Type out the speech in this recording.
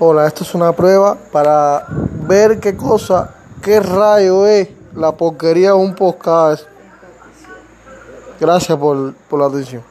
Hola, esto es una prueba para ver qué cosa, qué rayo es la porquería de un podcast. Gracias por, por la atención.